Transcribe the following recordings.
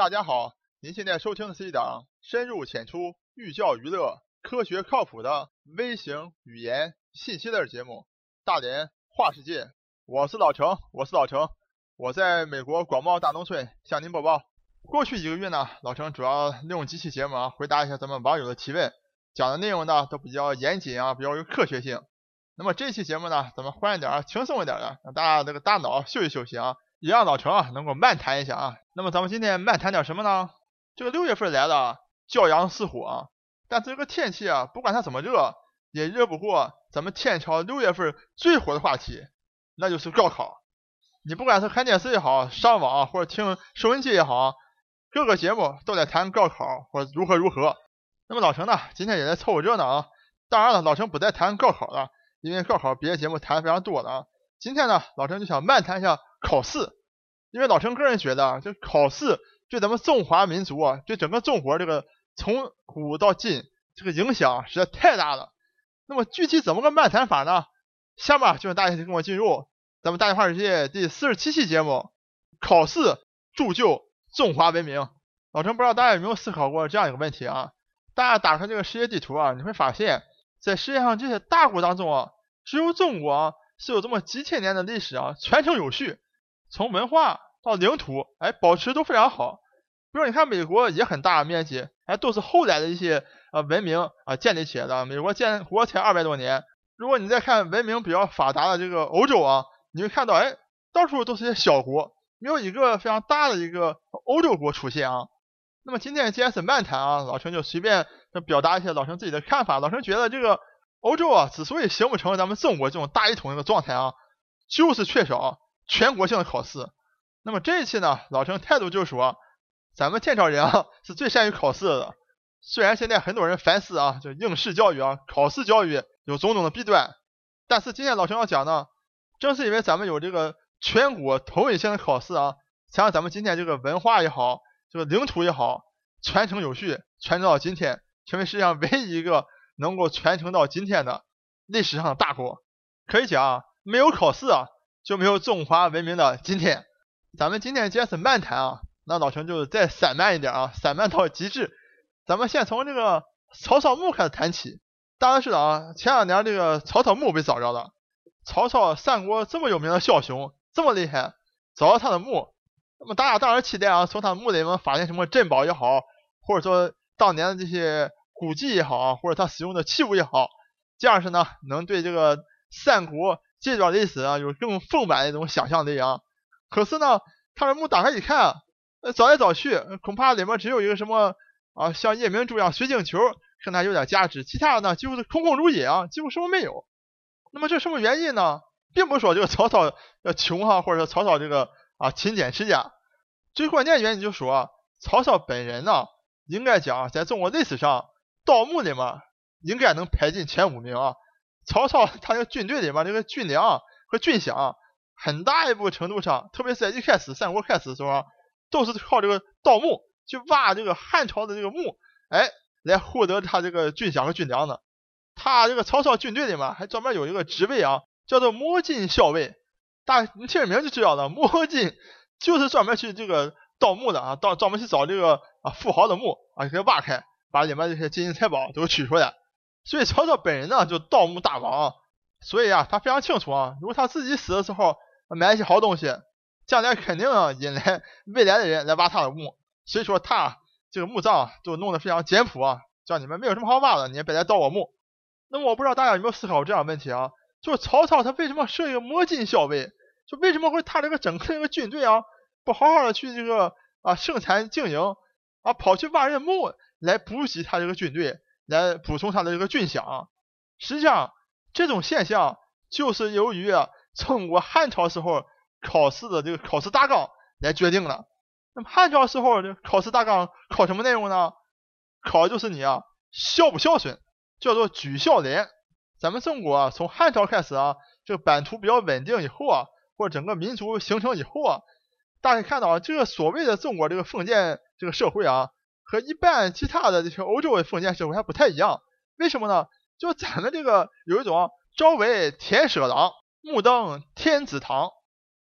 大家好，您现在收听的是一档深入浅出、寓教于乐、科学靠谱的微型语言信息类节目《大连话世界》。我是老程，我是老程，我在美国广袤大农村向您播报。过去一个月呢，老程主要利用几期节目啊，回答一下咱们网友的提问，讲的内容呢都比较严谨啊，比较有科学性。那么这期节目呢，咱们换一点轻松一点的，让大家这个大脑休息休息啊。也让老程啊能够漫谈一下啊。那么咱们今天漫谈点什么呢？这个六月份来了，骄阳似火啊。但是这个天气啊，不管它怎么热，也热不过咱们天朝六月份最火的话题，那就是高考。你不管是看电视也好，上网或者听收音机也好，各个节目都在谈高考或者如何如何。那么老程呢，今天也在凑个热闹啊。当然了，老程不再谈高考了，因为高考别的节目谈的非常多了啊。今天呢，老程就想漫谈一下。考试，因为老陈个人觉得，这考试对咱们中华民族啊，对整个中国这个从古到今这个影响实在太大了。那么具体怎么个漫谈法呢？下面就让大家跟我进入咱们大话世界第四十七期节目：考试铸就中华文明。老陈不知道大家有没有思考过这样一个问题啊？大家打开这个世界地图啊，你会发现在世界上这些大国当中啊，只有中国啊是有这么几千年的历史啊，传承有序。从文化到领土，哎，保持都非常好。比如你看美国也很大面积，哎，都是后来的一些呃文明啊建立起来的。美国建国才二百多年。如果你再看文明比较发达的这个欧洲啊，你会看到，哎，到处都是些小国，没有一个非常大的一个欧洲国出现啊。那么今天既然是漫谈啊，老陈就随便表达一些老陈自己的看法。老陈觉得这个欧洲啊，之所以形不成咱们中国这种大一统一个状态啊，就是缺少。全国性的考试，那么这一期呢，老陈态度就是说，咱们天朝人啊是最善于考试的。虽然现在很多人反思啊，就应试教育啊，考试教育有种种的弊端，但是今天老陈要讲呢，正是因为咱们有这个全国统一性的考试啊，才让咱们今天这个文化也好，这个领土也好，传承有序，传承到今天，成为世界上唯一一个能够传承到今天的历史上的大国。可以讲啊，没有考试啊。就没有中华文明的今天。咱们今天既然是漫谈啊，那老陈就再散漫一点啊，散漫到极致。咱们先从这个曹操墓开始谈起。大家知道啊，前两年这个曹操墓被找着了。曹操三国这么有名的枭雄，这么厉害，找到他的墓，那么大家当然期待啊，从他墓里面发现什么珍宝也好，或者说当年的这些古迹也好，或者他使用的器物也好，这样是呢，能对这个三国。这段历史啊，有更丰满的一种想象力啊。可是呢，他的墓打开一看，找来找去，恐怕里面只有一个什么啊，像夜明珠一样水晶球，可能有点价值。其他的呢，几乎是空空如也啊，几乎什么没有。那么这什么原因呢？并不是说这个曹操要穷哈，或者说曹操这个啊勤俭持家。最关键原因就是说，曹操本人呢，应该讲在中国历史上盗墓里面应该能排进前五名啊。曹操他这个军队里面这个军粮和军饷，很大一部分程度上，特别是在一开始三国开始的时候，都是靠这个盗墓去挖这个汉朝的这个墓，哎，来获得他这个军饷和军粮的。他这个曹操军队里面还专门有一个职位啊，叫做摸金校尉。大你听名就知道了，摸金就是专门去这个盗墓的啊，盗专门去找这个啊富豪的墓啊，给他挖开，把里面这些金银财宝都取出来。所以曹操本人呢就盗墓大王，所以啊他非常清楚啊，如果他自己死的时候埋一些好东西，将来肯定啊引来 未来的人来挖他的墓。所以说他这个墓葬就弄得非常简朴啊，叫你们没有什么好挖的，你也别来盗我墓。那么我不知道大家有没有思考过这样的问题啊？就是曹操他为什么设一个摸金校尉？就为什么会他这个整个这个军队啊，不好好的去这个啊生产经营啊，跑去挖人墓来补给他这个军队？来补充他的这个军饷，实际上这种现象就是由于中国汉朝时候考试的这个考试大纲来决定的。那么汉朝时候的考试大纲考什么内容呢？考的就是你啊孝不孝顺，叫做举孝廉。咱们中国啊从汉朝开始啊，这个版图比较稳定以后啊，或者整个民族形成以后啊，大家看到啊这个所谓的中国这个封建这个社会啊。和一般其他的这些欧洲的封建社会还不太一样，为什么呢？就咱们这个有一种朝为田舍郎，暮登天子堂，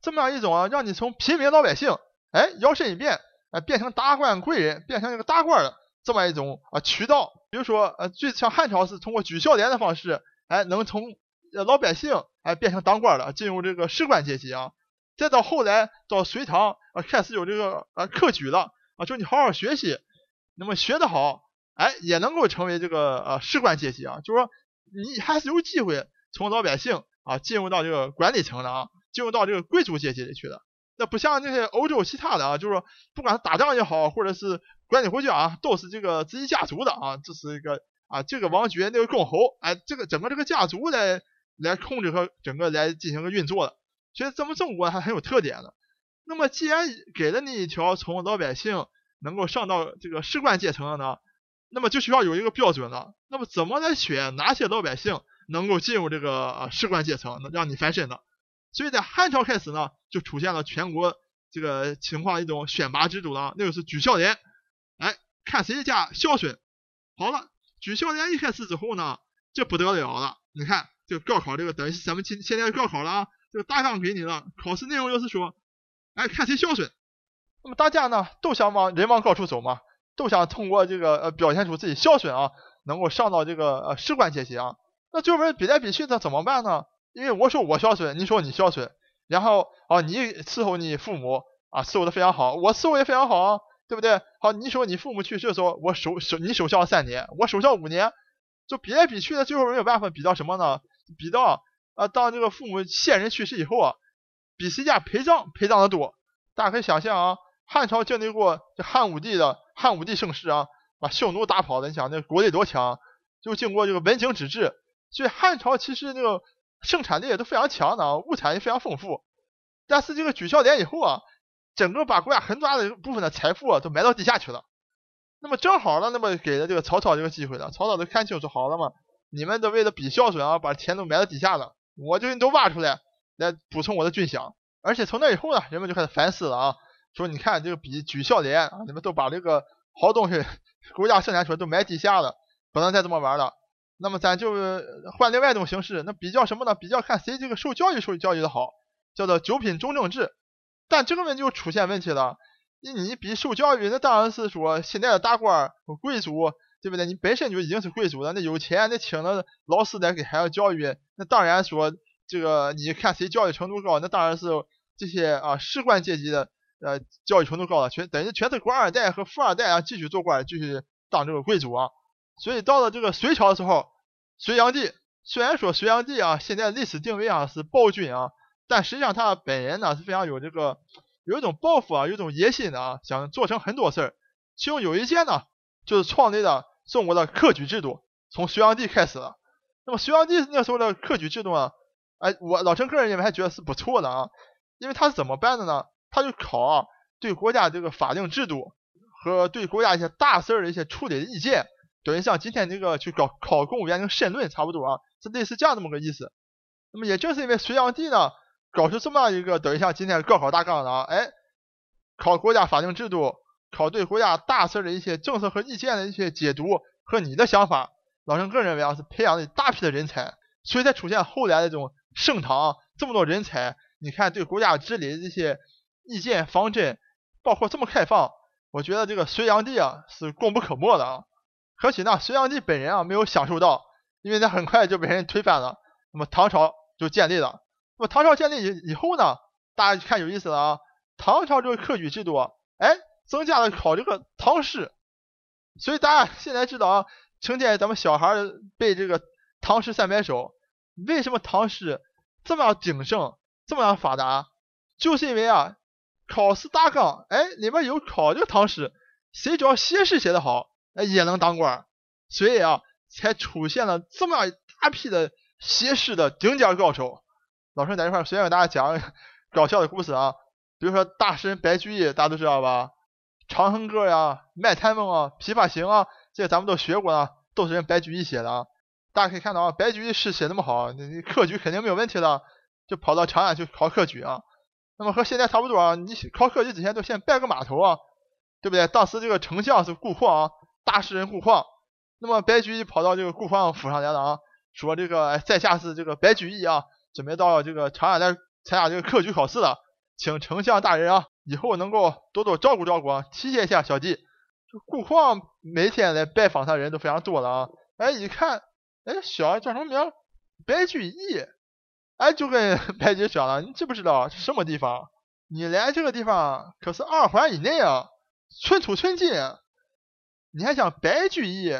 这么样一种啊，让你从平民老百姓，哎，摇身一变哎变成达官贵人，变成一个大官的这么一种啊渠道。比如说，呃，最像汉朝是通过举孝廉的方式，哎，能从老百姓哎变成当官的，进入这个士官阶级啊。再到后来到隋唐啊，开始有这个啊科举了啊，就你好好学习，那么学得好，哎，也能够成为这个呃士官阶级啊。就是说，你还是有机会从老百姓啊进入到这个管理层的啊，进入到这个贵族阶级里去的。那不像那些欧洲其他的啊，就是说，不管打仗也好，或者是管理国家啊，都是这个自己家族的啊，这是一个啊这个王爵那个公侯，哎，这个整个这个家族来来控制和整个来进行个运作的。所以咱们中国还很有特点的。那么既然给了你一条从老百姓能够上到这个士官阶层的呢，那么就需要有一个标准了。那么怎么来选哪些老百姓能够进入这个士官阶层，能让你翻身的？所以在汉朝开始呢，就出现了全国这个情况一种选拔制度了，那就是举孝廉，哎，看谁家孝顺。好了，举孝廉一开始之后呢，这不得了了。你看这个高考这个等于是咱们现现在高考了啊。这个大纲给你了，考试内容就是说，哎，看谁孝顺。那么大家呢都想往人往高处走嘛，都想通过这个呃表现出自己孝顺啊，能够上到这个呃士官阶级啊。那最后比来比去，那怎么办呢？因为我说我孝顺，你说你孝顺，然后啊你伺候你父母啊伺候的非常好，我伺候也非常好啊，对不对？好，你说你父母去世的时候，我守守你守孝三年，我守孝五年，就比来比去的，最后没有办法比到什么呢？比到。啊，当这个父母先人去世以后啊，比谁家陪葬陪葬的多。大家可以想象啊，汉朝经历过这汉武帝的汉武帝盛世啊，把匈奴打跑的，你想那国力多强？就经过这个文景之治，所以汉朝其实那个生产力也都非常强的，物产也非常丰富。但是这个举孝廉以后啊，整个把国家很大的部分的财富啊都埋到地下去了。那么正好呢，那么给了这个曹操这个机会了。曹操都看清楚好了嘛，你们都为了比孝顺啊，把钱都埋到地下了。我就都挖出来，来补充我的军饷。而且从那以后呢，人们就开始反思了啊，说你看这个比举孝廉啊，你们都把这个好东西国家生产出来都埋地下了，不能再这么玩了。那么咱就换另外一种形式，那比较什么呢？比较看谁这个受教育受教育的好，叫做九品中正制。但这个问题就出现问题了，你你比受教育，那当然是说现在的大官贵族。对不对？你本身就已经是贵族了，那有钱，那请了老师来给孩子教育，那当然说这个你看谁教育程度高，那当然是这些啊士官阶级的呃教育程度高了，全等于全是官二代和富二代啊继续做官，继续当这个贵族啊。所以到了这个隋朝的时候，隋炀帝虽然说隋炀帝啊现在历史定位啊是暴君啊，但实际上他本人呢是非常有这个有一种抱负啊，有一种野心的啊，想做成很多事儿。其中有一件呢就是创立了。中国的科举制度从隋炀帝开始了。那么隋炀帝那时候的科举制度啊？哎，我老陈个人认为还觉得是不错的啊。因为他是怎么办的呢？他就考，对国家这个法定制度和对国家一些大事儿的一些处理的意见，等于像今天这个去搞考公务员那个申论差不多啊，是类似这样这么个意思。那么也正是因为隋炀帝呢，搞出这么样一个等于像今天高考大纲的啊，哎，考国家法定制度。考对国家大事儿的一些政策和意见的一些解读和你的想法，老陈个人认为啊是培养了一大批的人才，所以才出现后来的这种盛唐这么多人才。你看对国家治理的这些意见方针，包括这么开放，我觉得这个隋炀帝啊是功不可没的啊。可惜呢，隋炀帝本人啊没有享受到，因为他很快就被人推翻了。那么唐朝就建立了。那么唐朝建立以以后呢，大家看有意思了啊，唐朝这个科举制度，哎。增加了考这个唐诗，所以大家现在知道啊，成天咱们小孩背这个唐诗三百首，为什么唐诗这么样鼎盛，这么样发达？就是因为啊，考试大纲哎里面有考这个唐诗，谁只要写诗写得好，哎也能当官，所以啊，才出现了这么样一大批的写诗的顶尖高手。老师在这块随便给大家讲 搞笑的故事啊，比如说大诗人白居易，大家都知道吧？长恨歌呀，卖炭翁啊，琵琶行啊，这些咱们都学过啊，都是人白居易写的啊。大家可以看到啊，白居易诗写那么好，你科举肯定没有问题的，就跑到长安去考科举啊。那么和现在差不多啊，你考科举之前都先拜个码头啊，对不对？当时这个丞相是顾况啊，大诗人顾况。那么白居易跑到这个顾况府上来了啊，说这个在下是这个白居易啊，准备到这个长安来参加这个科举考试了，请丞相大人啊。以后能够多多照顾照顾啊，提携一下小弟。就顾况每天来拜访他人都非常多了啊，哎，一看，哎，小叫什么名？白居易，哎，就跟白居易讲了，你知不知道是什么地方？你来这个地方可是二环以内啊，寸土寸金。你还想白居易？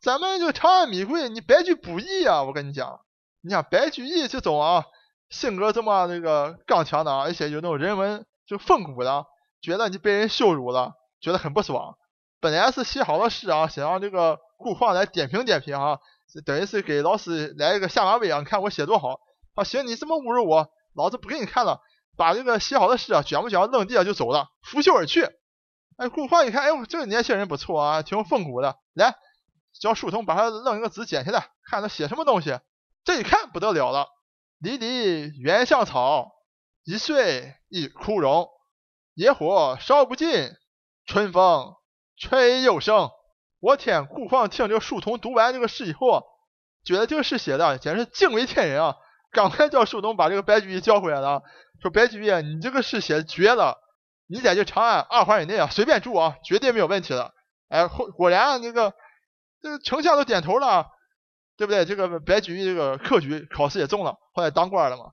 咱们就长安米贵，你白居不易啊！我跟你讲，你想白居易这种啊，性格这么那个刚强的，而且有那种人文就风骨的，觉得你被人羞辱了，觉得很不爽。本来是写好了诗啊，想让这个顾况来点评点评啊，等于是给老师来一个下马威啊！你看我写多好，啊行，你这么侮辱我，老子不给你看了。把这个写好的诗啊卷不卷扔地下就走了，拂袖而去。哎，顾况一看，哎呦，这个年轻人不错啊，挺有风骨的。来，叫书童把他扔一个纸捡起来，看他写什么东西。这一看不得了了，离离原上草，一岁一枯荣。野火烧不尽，春风吹又生。我天，顾况听这个书童读完这个诗以后，觉得这个诗写的简直是惊为天人啊！赶快叫树东把这个白居易叫回来了。说白居易，你这个诗写绝了，你在这长安二环以内啊，随便住啊，绝对没有问题的。哎，果果然那个这个丞相都点头了，对不对？这个白居易这个科举考试也中了，后来当官了嘛。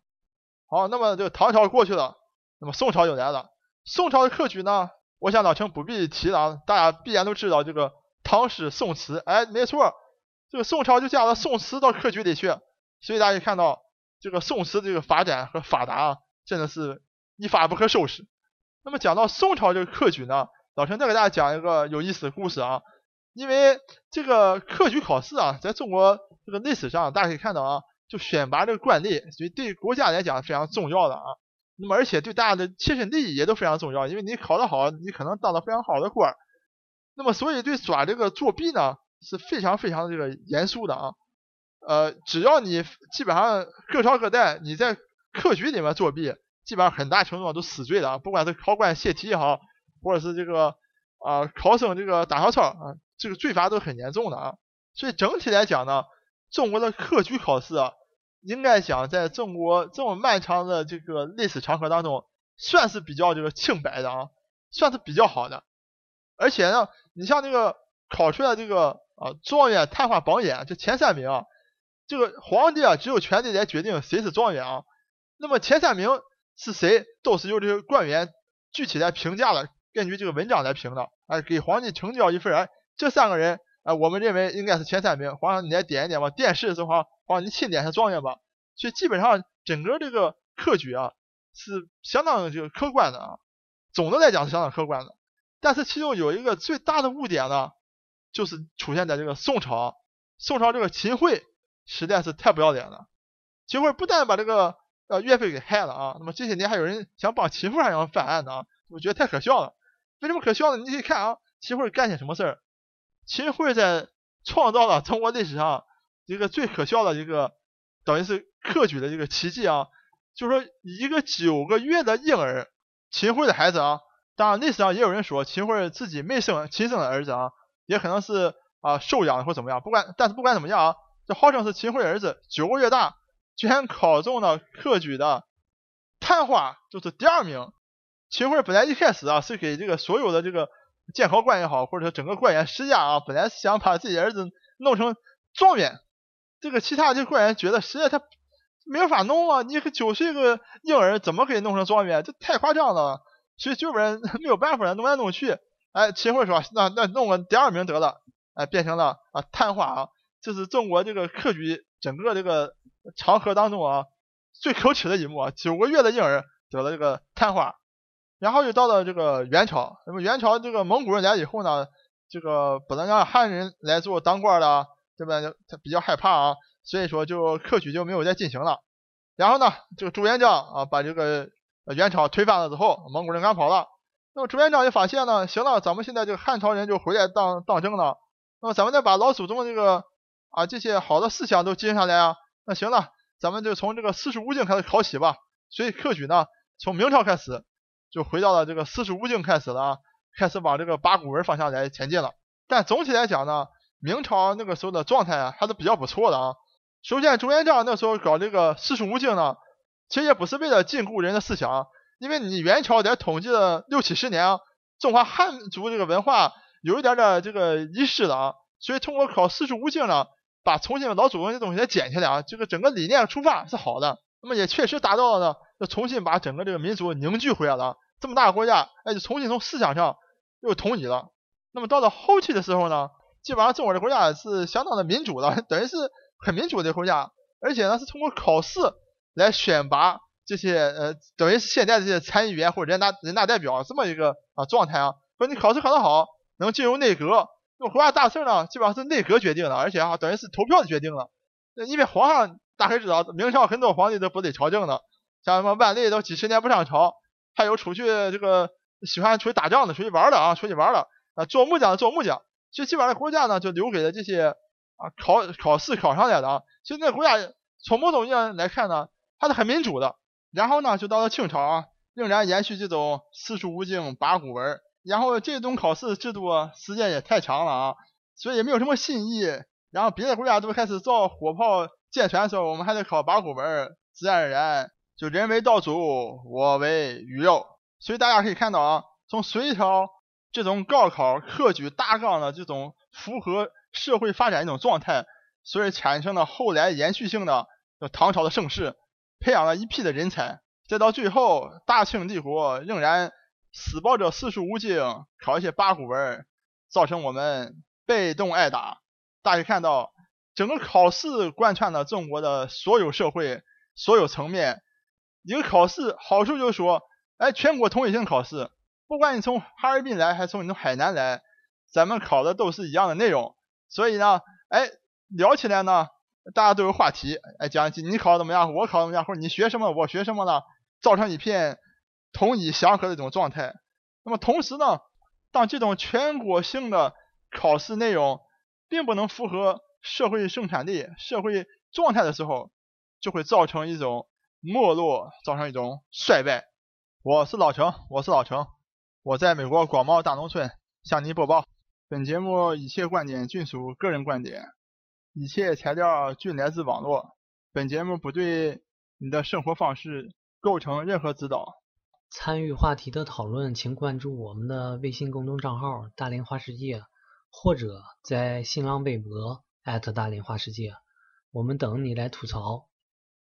好，那么这个唐朝过去了，那么宋朝就来了。宋朝的科举呢，我想老陈不必提了，大家必然都知道这个唐诗宋词。哎，没错，这个宋朝就加了宋词到科举里去，所以大家看到这个宋词这个发展和发达啊。真的是一发不可收拾。那么讲到宋朝这个科举呢，老陈再给大家讲一个有意思的故事啊。因为这个科举考试啊，在中国这个历史上，大家可以看到啊，就选拔这个官吏，所以对国家来讲非常重要的啊。那么而且对大家的切身利益也都非常重要，因为你考得好，你可能当了非常好的官。那么所以对抓这个作弊呢是非常非常这个严肃的啊。呃，只要你基本上各朝各代你在科举里面作弊，基本上很大程度上都死罪的啊！不管是考官泄题也好，或者是这个啊考生这个打小抄啊，这个罪罚都很严重的啊。所以整体来讲呢，中国的科举考试啊，应该讲在中国这么漫长的这个历史长河当中，算是比较这个清白的啊，算是比较好的。而且呢，你像这个考出来这个啊状元、探花、榜眼这前三名啊，这个皇帝啊只有权利来决定谁是状元啊。那么前三名是谁，都是由这个官员具体来评价的，根据这个文章来评的，哎，给皇帝呈交一份，哎，这三个人，哎，我们认为应该是前三名，皇上你来点一点吧，殿试的时候，皇上你钦点下状元吧，所以基本上整个这个科举啊是相当这个客观的啊，总的来讲是相当客观的，但是其中有一个最大的污点呢，就是出现在这个宋朝，宋朝这个秦桧实在是太不要脸了，秦桧不但把这个呃，岳飞给害了啊！那么这些年还有人想帮秦桧还想翻案呢，我觉得太可笑了。为什么可笑呢？你可以看啊，秦桧干些什么事儿？秦桧在创造了中国历史上一个最可笑的一个，等于是科举的这个奇迹啊！就是说，一个九个月的婴儿，秦桧的孩子啊，当然历史上也有人说秦桧自己没生亲生的儿子啊，也可能是啊收养的或怎么样。不管，但是不管怎么样啊，这号称是秦桧儿子，九个月大。居然考中了科举的探花，就是第二名。秦桧本来一开始啊，是给这个所有的这个监考官也好，或者说整个官员施压啊，本来是想把自己儿子弄成状元。这个其他的官员觉得实在他没法弄啊，你九岁个婴儿怎么可以弄成状元？这太夸张了。所以就本人 没有办法，弄来弄去，哎，秦桧说那那弄个第二名得了，哎，变成了啊探花啊，这是中国这个科举整个这个。长河当中啊，最可耻的一幕啊，九个月的婴儿得了这个瘫痪，然后又到了这个元朝，那么元朝这个蒙古人来以后呢，这个不能让汉人来做当官的，对吧？他比较害怕啊，所以说就科举就没有再进行了。然后呢，这个朱元璋啊，把这个元朝推翻了之后，蒙古人赶跑了，那么朱元璋就发现呢，行了，咱们现在这个汉朝人就回来当当政了，那么咱们再把老祖宗这个啊这些好的思想都接下来啊。那行了，咱们就从这个四书五经开始考起吧。所以科举呢，从明朝开始就回到了这个四书五经开始了啊，开始往这个八股文方向来前进了。但总体来讲呢，明朝那个时候的状态啊，还是比较不错的啊。首先，朱元璋那时候搞这个四书五经呢，其实也不是为了禁锢人的思想，因因为你元朝在统治了六七十年啊，中华汉族这个文化有一点点这个遗失了啊，所以通过考四书五经呢，把重新老祖宗的东西再捡起来啊，这个整个理念出发是好的，那么也确实达到了呢，要重新把整个这个民族凝聚回来了。这么大个国家，哎，就重新从思想上又统一了。那么到了后期的时候呢，基本上中国的国家是相当的民主的，等于是很民主的国家，而且呢是通过考试来选拔这些呃，等于是现在这些参议员或者人大人大代表这么一个啊状态啊。说你考试考得好，能进入内阁。那国家大事呢，基本上是内阁决定的，而且啊，等于是投票决定了。因为皇上大家知道，明朝很多皇帝都不得朝政的，像什么万历都几十年不上朝。还有出去这个喜欢出去打仗的，出去玩的啊，出去玩的啊，做木匠的做木匠。其实基本上国家呢就留给了这些啊考考试考上来的啊。其实那国家从某种意义上来看呢，还是很民主的。然后呢，就到了清朝啊，仍然延续这种四书五经八股文。然后这种考试制度时间也太长了啊，所以也没有什么新意。然后别的国家都开始造火炮、舰船的时候，我们还得考八股文，自然而然。就人为道主，我为鱼肉，所以大家可以看到啊，从隋朝这种高考科举大纲的这种符合社会发展一种状态，所以产生了后来延续性的唐朝的盛世，培养了一批的人才，再到最后大清帝国仍然死抱着四书五经，考一些八股文，造成我们被动挨打。大家看到整个考试贯穿了中国的所有社会所有层面。一个考试好处就是说，哎，全国统一性考试，不管你从哈尔滨来还是从你从海南来，咱们考的都是一样的内容，所以呢，哎，聊起来呢，大家都有话题，哎，讲你考的怎么样，我考怎么样，或者你学什么，我学什么呢，造成一片统一祥和的一种状态。那么同时呢，当这种全国性的考试内容并不能符合社会生产力、社会状态的时候，就会造成一种。没落造成一种衰败。我是老程，我是老程，我在美国广袤大农村向您播报。本节目一切观点均属个人观点，一切材料均来自网络。本节目不对你的生活方式构成任何指导。参与话题的讨论，请关注我们的微信公众账号“大连花世界”，或者在新浪微博大连花世界，我们等你来吐槽。